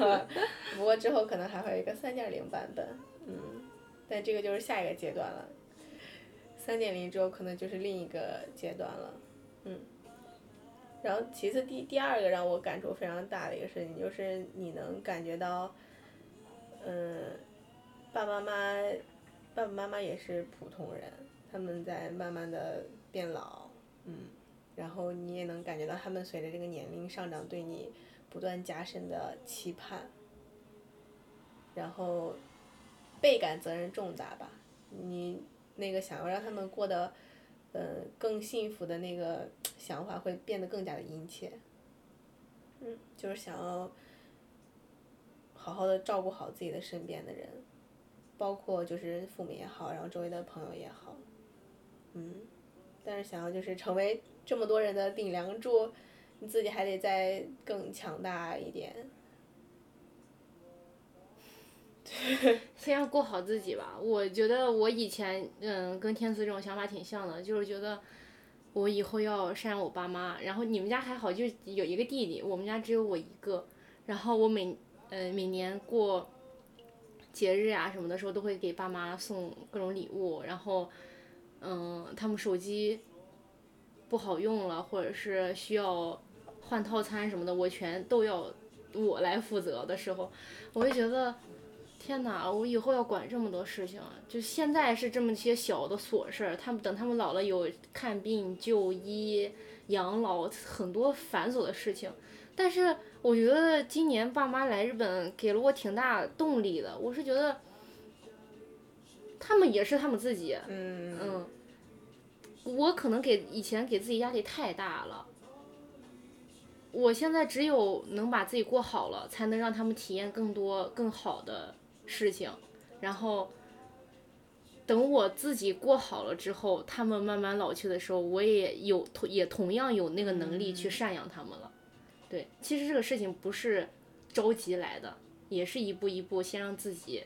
不过之后可能还会有一个三点零版本，嗯。但这个就是下一个阶段了。三点零之后可能就是另一个阶段了，嗯。然后其次第第二个让我感触非常大的一个事情，就是你能感觉到，嗯，爸爸妈妈，爸爸妈妈也是普通人，他们在慢慢的变老，嗯，然后你也能感觉到他们随着这个年龄上涨，对你不断加深的期盼，然后倍感责任重大吧。你那个想要让他们过得，呃，更幸福的那个想法会变得更加的殷切。嗯，就是想要好好的照顾好自己的身边的人，包括就是父母也好，然后周围的朋友也好，嗯，但是想要就是成为这么多人的顶梁柱，你自己还得再更强大一点。先要过好自己吧。我觉得我以前嗯跟天赐这种想法挺像的，就是觉得我以后要赡养我爸妈。然后你们家还好，就有一个弟弟，我们家只有我一个。然后我每呃每年过节日啊什么的时候，都会给爸妈送各种礼物。然后嗯他们手机不好用了，或者是需要换套餐什么的，我全都要我来负责的时候，我就觉得。天哪，我以后要管这么多事情！就现在是这么些小的琐事儿，他们等他们老了有看病、就医、养老很多繁琐的事情。但是我觉得今年爸妈来日本给了我挺大动力的，我是觉得他们也是他们自己，嗯嗯，我可能给以前给自己压力太大了，我现在只有能把自己过好了，才能让他们体验更多更好的事情，然后。等我自己过好了之后，他们慢慢老去的时候，我也有同也同样有那个能力去赡养他们了。对，其实这个事情不是着急来的，也是一步一步先让自己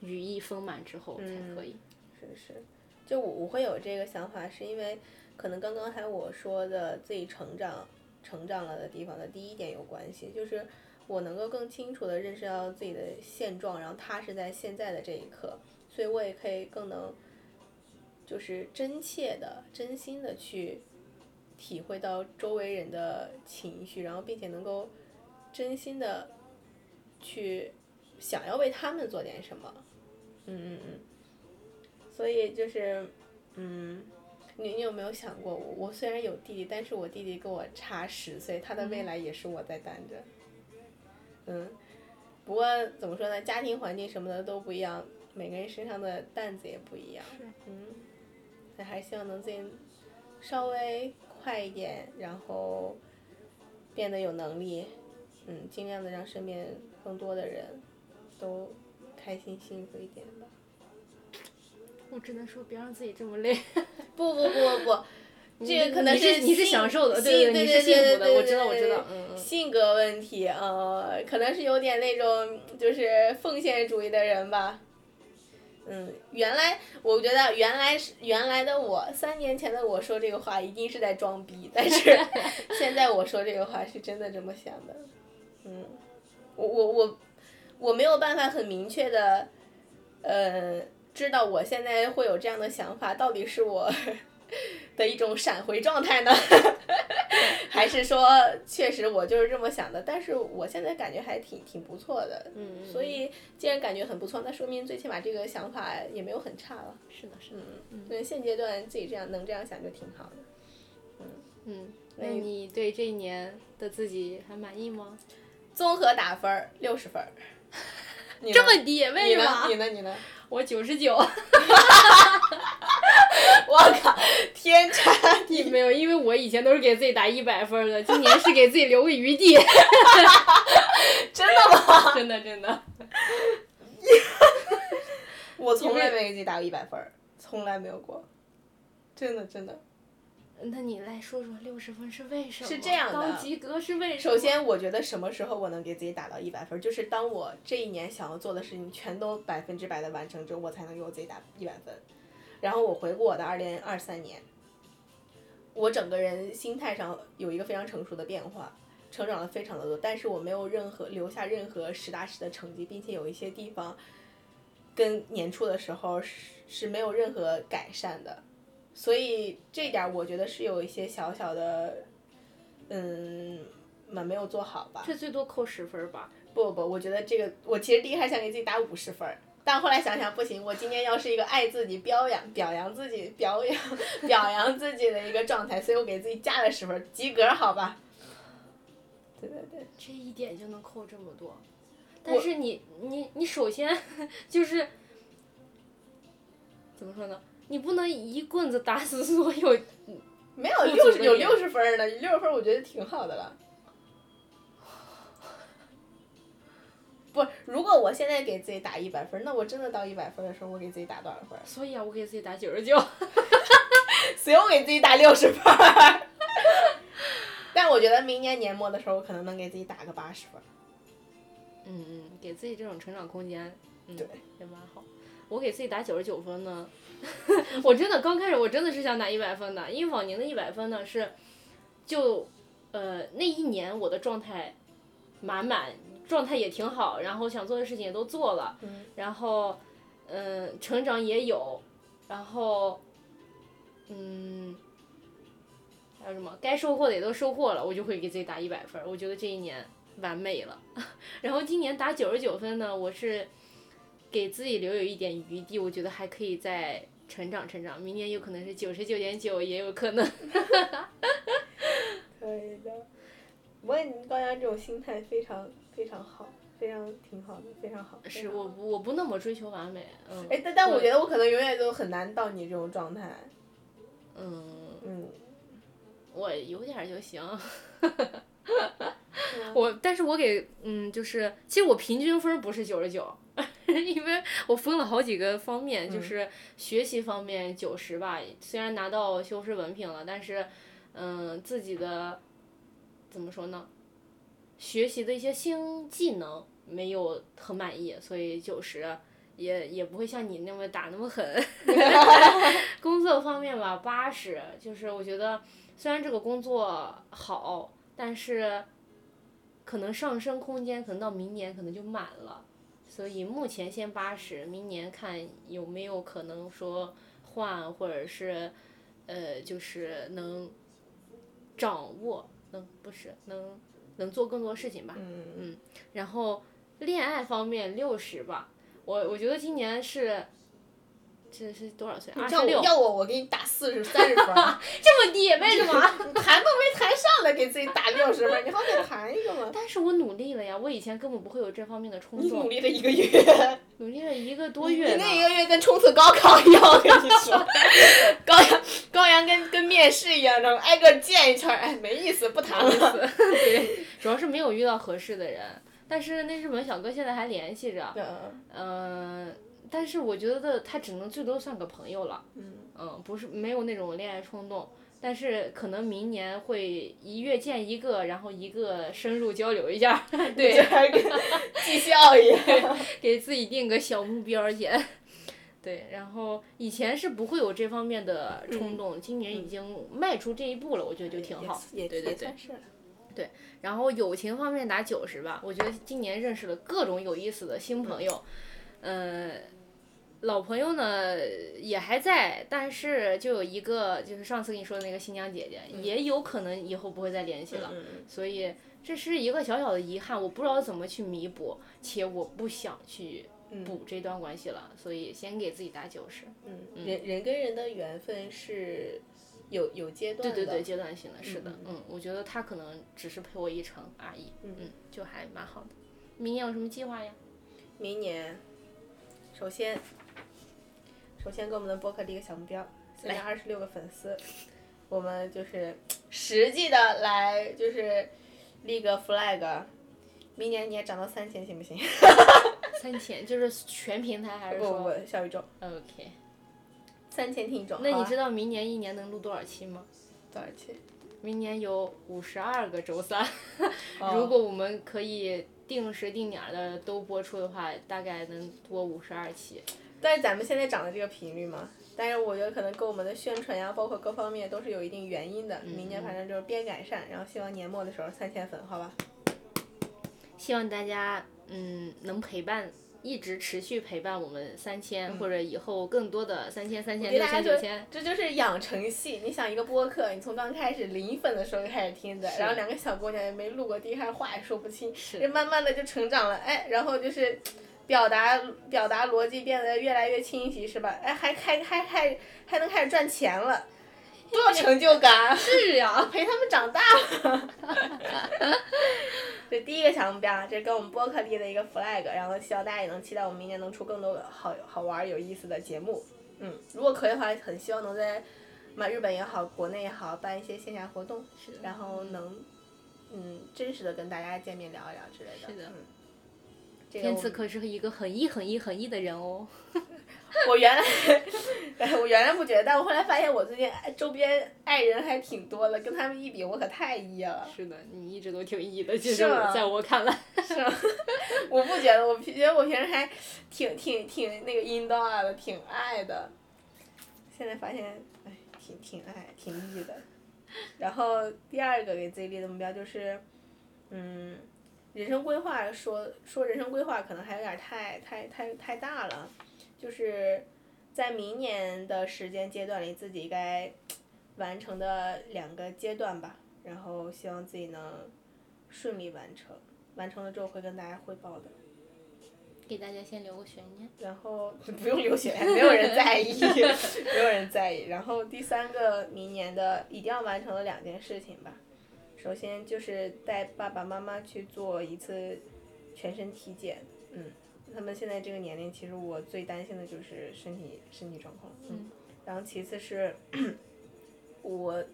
羽翼丰满之后才可以。是是，就我我会有这个想法，是因为可能跟刚才我说的自己成长成长了的地方的第一点有关系，就是我能够更清楚的认识到自己的现状，然后踏实在现在的这一刻。所以我也可以更能，就是真切的、真心的去体会到周围人的情绪，然后并且能够真心的去想要为他们做点什么，嗯嗯嗯。所以就是，嗯，你你有没有想过，我我虽然有弟弟，但是我弟弟跟我差十岁，他的未来也是我在担着，嗯。不过怎么说呢，家庭环境什么的都不一样。每个人身上的担子也不一样，嗯，那还是希望能自己稍微快一点，然后变得有能力，嗯，尽量的让身边更多的人都开心幸福一点吧。我只能说别让自己这么累。不不不不不，这个可能是你是享受的，对对对，你是幸福的，我知道我知道。性格问题，呃，可能是有点那种就是奉献主义的人吧。嗯，原来我觉得原来是原来的我，三年前的我说这个话一定是在装逼，但是 现在我说这个话是真的这么想的。嗯，我我我我没有办法很明确的，呃，知道我现在会有这样的想法，到底是我。的一种闪回状态呢，还是说确实我就是这么想的？但是我现在感觉还挺挺不错的，嗯，所以既然感觉很不错，那说明最起码这个想法也没有很差了。是的，是的，嗯，对，现阶段自己这样能这样想就挺好的，嗯嗯。那你对这一年的自己还满意吗？综合打分儿六十分儿，这么低？为什么？你呢？你呢？我九十九。我靠，天差地没有，因为我以前都是给自己打一百分的，今年是给自己留个余地。真的吗？真 的真的。我从来没给自己打过一百分从来没有过。真的真的。那你来说说六十分是为什么？是这样的。高及格是为什么？首先，我觉得什么时候我能给自己打到一百分就是当我这一年想要做的事情全都百分之百的完成之后，我才能给我自己打一百分。然后我回顾我的二零二三年，我整个人心态上有一个非常成熟的变化，成长了非常的多，但是我没有任何留下任何实打实的成绩，并且有一些地方跟年初的时候是是没有任何改善的，所以这点我觉得是有一些小小的，嗯，蛮没有做好吧。这最多扣十分吧？不不不，我觉得这个我其实第一还想给自己打五十分。但后来想想不行，我今天要是一个爱自己、表扬、表扬自己、表扬、表扬自己的一个状态，所以我给自己加了十分，及格，好吧？对对对。这一点就能扣这么多，但是你你你首先 就是怎么说呢？你不能一棍子打死所有。没有六十有六十分的，六十分我觉得挺好的了。不，如果我现在给自己打一百分，那我真的到一百分的时候，我给自己打多少分？所以啊，我给自己打九十九，所以我给自己打六十分。但我觉得明年年末的时候，我可能能给自己打个八十分。嗯嗯，给自己这种成长空间，嗯，对，也蛮好。我给自己打九十九分呢，我真的刚开始我真的是想打一百分的，因为往年的一百分呢是，就，呃，那一年我的状态满满。状态也挺好，然后想做的事情也都做了，然后，嗯，成长也有，然后，嗯，还有什么该收获的也都收获了，我就会给自己打一百分，我觉得这一年完美了。然后今年打九十九分呢，我是给自己留有一点余地，我觉得还可以再成长成长，明年有可能是九十九点九，也有可能。可以的，我也高阳这种心态非常。非常好，非常挺好的，非常好。是我我不那么追求完美，嗯。哎，但但我觉得我可能永远都很难到你这种状态。嗯。嗯。我有点就行。我，但是我给，嗯，就是，其实我平均分儿不是九十九，因为我分了好几个方面，就是学习方面九十吧，虽然拿到修士文凭了，但是，嗯，自己的怎么说呢？学习的一些新技能没有很满意，所以九十。也也不会像你那么打那么狠，工作方面吧，八十，就是我觉得虽然这个工作好，但是可能上升空间可能到明年可能就满了，所以目前先八十，明年看有没有可能说换或者是呃就是能掌握，能不是能能做更多事情吧，嗯然后恋爱方面六十吧，我我觉得今年是。这是多少岁？二十六要我，我，给你打四十三十分，这么低，为什么？你谈都没谈上呢，给自己打六十分儿，你好歹谈一个嘛。但是我努力了呀，我以前根本不会有这方面的冲你努，力了一个月，努力了一个多你月呢。那一个月跟冲刺高考一样，我跟你说，高阳高阳跟跟面试一样，然后挨个见一圈儿，哎，没意思，不谈了。对，主要是没有遇到合适的人。但是那日本小哥现在还联系着，嗯嗯、但是我觉得他只能最多算个朋友了，嗯嗯，不是没有那种恋爱冲动。但是可能明年会一月见一个，然后一个深入交流一下，对，就还跟绩效一样。给自己定个小目标儿先。对，然后以前是不会有这方面的冲动，今年已经迈出这一步了，我觉得就挺好。也对对对也算。是了。然后友情方面打九十吧，我觉得今年认识了各种有意思的新朋友，呃，老朋友呢也还在，但是就有一个就是上次跟你说的那个新疆姐姐，也有可能以后不会再联系了，所以这是一个小小的遗憾，我不知道怎么去弥补，且我不想去补这段关系了，所以先给自己打九十。嗯，人人跟人的缘分是有有阶段的。对对对，阶段性的，是的，嗯，我觉得他可能只是陪我一程而已，嗯，就还蛮好的。明年有什么计划呀？明年，首先，首先给我们的播客立一个小目标，现在二十六个粉丝，我们就是实际的来就是立个 flag，明年你也涨到三千行不行？三千，就是全平台还是不不不，小宇宙？OK。三千听众。那你知道明年一年能录多少期吗？多少期？明年有五十二个周三，哦如果我们可以定时定点儿的都播出的话，大概能播五十二期。但是咱们现在涨的这个频率嘛，但是我觉得可能跟我们的宣传呀，包括各方面都是有一定原因的。明年反正就是边改善，然后希望年末的时候三千粉，好吧？希望大家嗯能陪伴，一直持续陪伴我们三千、或者以后更多的三千、三千、六千、九千。这就是养成系。你想一个播客，你从刚开始零粉的时候就开始听的，然后两个小姑娘也没录过第一开始话也说不清，这慢慢的就成长了，哎，然后就是表达表达逻辑变得越来越清晰，是吧？哎，还开还还还能开始赚钱了，多有成就感啊！是呀，陪他们长大 了。这第一个小目标，这是跟我们播客立的一个 flag，然后希望大家也能期待我们明年能出更多好好玩儿有意思的节目。嗯，如果可以的话，很希望能在嘛日本也好，国内也好，办一些线下活动，然后能嗯真实的跟大家见面聊一聊之类的。是的嗯。这个天赐可是一个很 E 很 E 很 E 的人哦。我原来，我原来不觉得，但我后来发现我最近爱周边爱人还挺多的，跟他们一比，我可太 E 了。是的，你一直都挺 E 的，其是实在我看来。是吗？我不觉得，我觉得我平时还挺挺挺那个阴道啊的，挺爱的。现在发现，哎，挺挺爱，挺 E 的。然后第二个给自己立的目标就是，嗯，人生规划说说人生规划可能还有点太太太太大了，就是在明年的时间阶段里，自己该 完成的两个阶段吧，然后希望自己能顺利完成。完成了之后会跟大家汇报的。给大家先留个悬念。然后 不用留悬念，没有人在意，没有人在意。然后第三个明年的一定要完成的两件事情吧，首先就是带爸爸妈妈去做一次全身体检，嗯，他们现在这个年龄，其实我最担心的就是身体身体状况，嗯，然后其次是我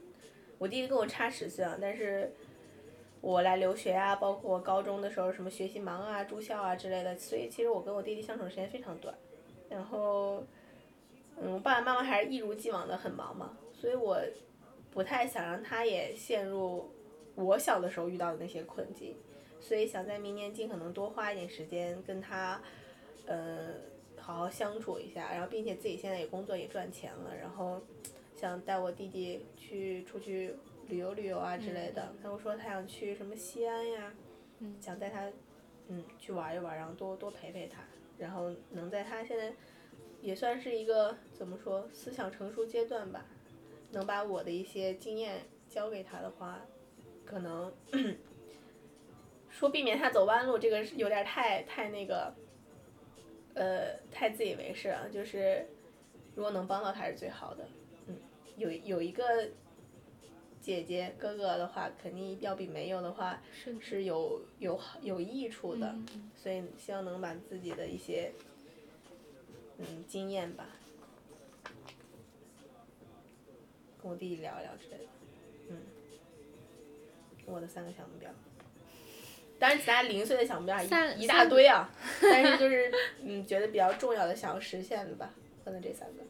我弟弟跟我差十岁啊，但是我来留学啊，包括高中的时候什么学习忙啊、住校啊之类的，所以其实我跟我弟弟相处的时间非常短。然后，嗯，我爸爸妈妈还是一如既往的很忙嘛，所以我不太想让他也陷入我小的时候遇到的那些困境，所以想在明年尽可能多花一点时间跟他，呃，好好相处一下，然后并且自己现在也工作也赚钱了，然后想带我弟弟去出去旅游旅游啊之类的。他又说他想去什么西安呀，想带他嗯去玩一玩，然后多多陪陪他，然后能在他现在也算是一个怎么说思想成熟阶段吧，能把我的一些经验教给他的话，可能说避免他走弯路，这个是有点太太那个，呃，太自以为是了。就是如果能帮到他是最好的。嗯，有有一个姐姐哥哥的话，肯定要比没有的话是是有有好有益处的。嗯所以希望能把自己的一些嗯经验吧，跟我弟弟聊一聊之类的，嗯，我的三个小目标。当然，其他零碎的小目标一一大堆啊，但是就是 嗯，觉得比较重要的想要实现的吧，可能这三个。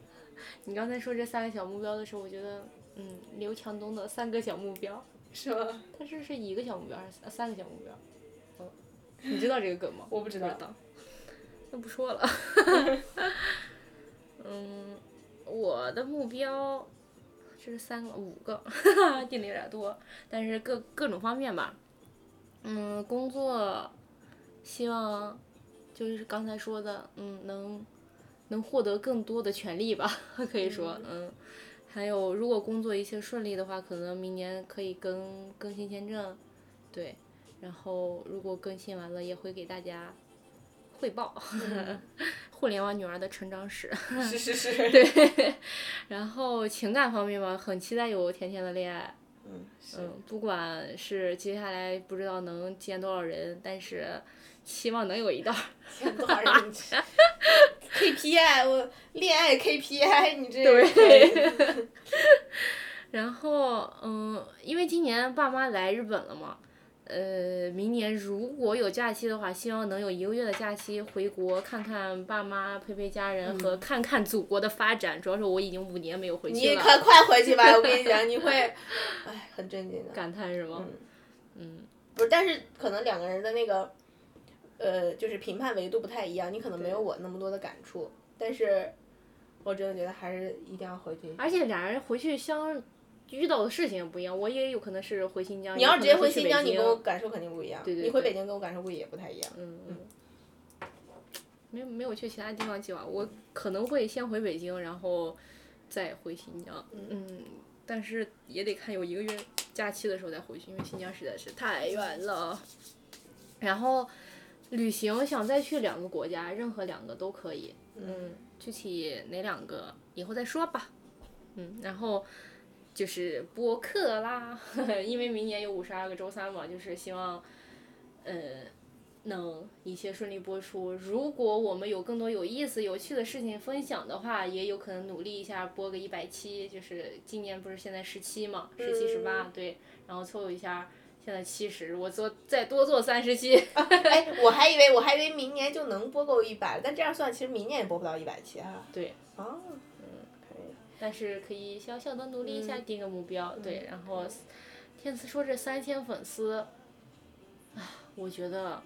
你刚才说这三个小目标的时候，我觉得，嗯，刘强东的三个小目标，是吗？他这是一个小目标还是三三个小目标？嗯，你知道这个梗吗？我不知道。那不说了。嗯，我的目标，这是三个五个，定的有点多，但是各各种方面吧。嗯，工作，希望就是刚才说的，嗯，能能获得更多的权利吧，可以说，嗯。还有，如果工作一切顺利的话，可能明年可以更更新签证，对。然后，如果更新完了，也会给大家汇报 互联网女儿的成长史。是是是。对，然后情感方面嘛，很期待有甜甜的恋爱。嗯，嗯，不管是接下来不知道能见多少人，但是希望能有一段儿。见多少人？KPI，我恋爱 KPI，你这对。然后，嗯，因为今年爸妈来日本了嘛，呃，明年如果有假期的话，希望能有一个月的假期回国看看爸妈，陪陪家人和看看祖国的发展。主要是我已经五年没有回去了。你快快回去吧，我跟你讲，你会，哎，很震惊的。感叹是吗？嗯。不是，但是可能两个人的那个，呃，就是评判维度不太一样，你可能没有我那么多的感触，但是，我真的觉得还是一定要回去。而且俩人回去相遇到的事情也不一样，我也有可能是回新疆。你要直接回新疆，你北跟我感受肯定不一样。对对你回北京跟我感受估计也不太一样。嗯嗯。没有没有去其他地方计划，我可能会先回北京，然后再回新疆。嗯，但是也得看有一个月假期的时候再回去，因为新疆实在是太远了。然后旅行想再去两个国家，任何两个都可以。嗯，具体哪两个以后再说吧。嗯，然后就是播客啦，因为明年有五十二个周三嘛，就是希望，呃，能一切顺利播出。如果我们有更多有意思、有趣的事情分享的话，也有可能努力一下播个一百期。就是今年不是现在十七嘛，十七十八对，然后凑一下。现在七十，我做再多做三十期。哎，我还以为我还以为明年就能播够一百，但这样算，其实明年也播不到一百期哈。对，哦，嗯，可以。但是可以小小的努力一下，定个目标。对，然后天赐说这三千粉丝，啊，我觉得，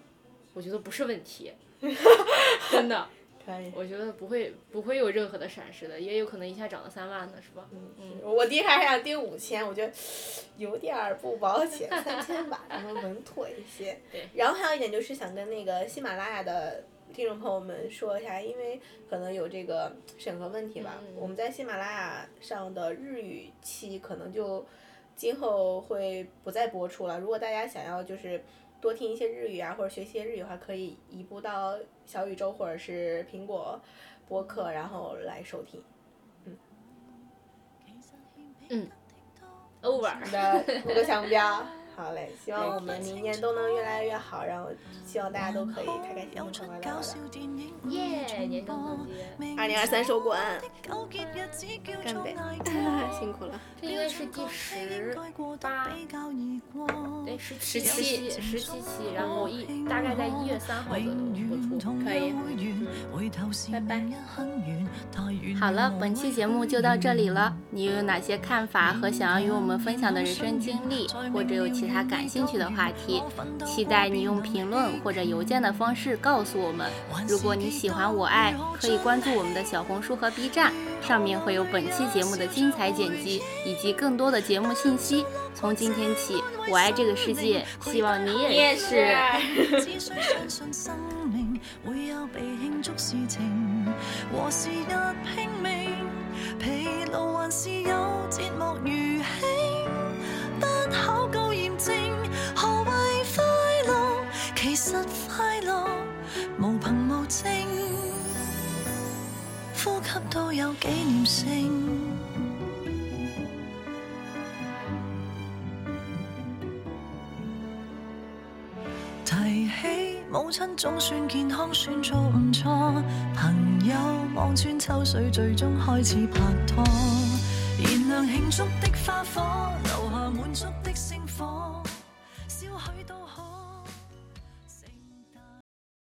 我觉得不是问题，真的，可以。我觉得不会不会有任何的闪失的，也有可能一下涨到三万呢，是吧？嗯，我第一开始想定五千，我觉得有点儿不保险，三千吧，咱们稳妥一些。对。然后还有一点就是想跟那个喜马拉雅的听众朋友们说一下，因为可能有这个审核问题吧，嗯。我们在喜马拉雅上的日语期可能就今后会不再播出了。如果大家想要就是多听一些日语啊，或者学习日语的话，可以移步到小宇宙或者是苹果播客，然后来收听。嗯，over。你的五个小目标，好嘞，希望我们明年都能越来越好，然后希望大家都可以开开心心、快快乐乐的。耶年终总结，二零二三收官干杯 辛苦了。这应该是第十八，对，十七期，十七期，然后一大概在一月三号左右播出。可以拜拜好了，本期节目就到这里了。你又有哪些看法和想要与我们分享的人生经历，或者有其他感兴趣的话题？期待你用评论或者邮件的方式告诉我们。如果你喜欢我爱，可以关注我们的小红书和 B 站，上面会有本期节目的精彩剪辑以及更多的节目信息。从今天起，我爱这个世界，希望你也是。只需相信生命會有被慶祝事情，和時日拼命，疲勞還是有節目如輕，不考究驗何謂快樂，其實快樂無憑無證，呼吸都有紀念性。提起母親總算健康，算做唔錯。朋友望穿秋水，最終開始拍拖。燃亮慶祝的花火，留下滿足的星火，都好。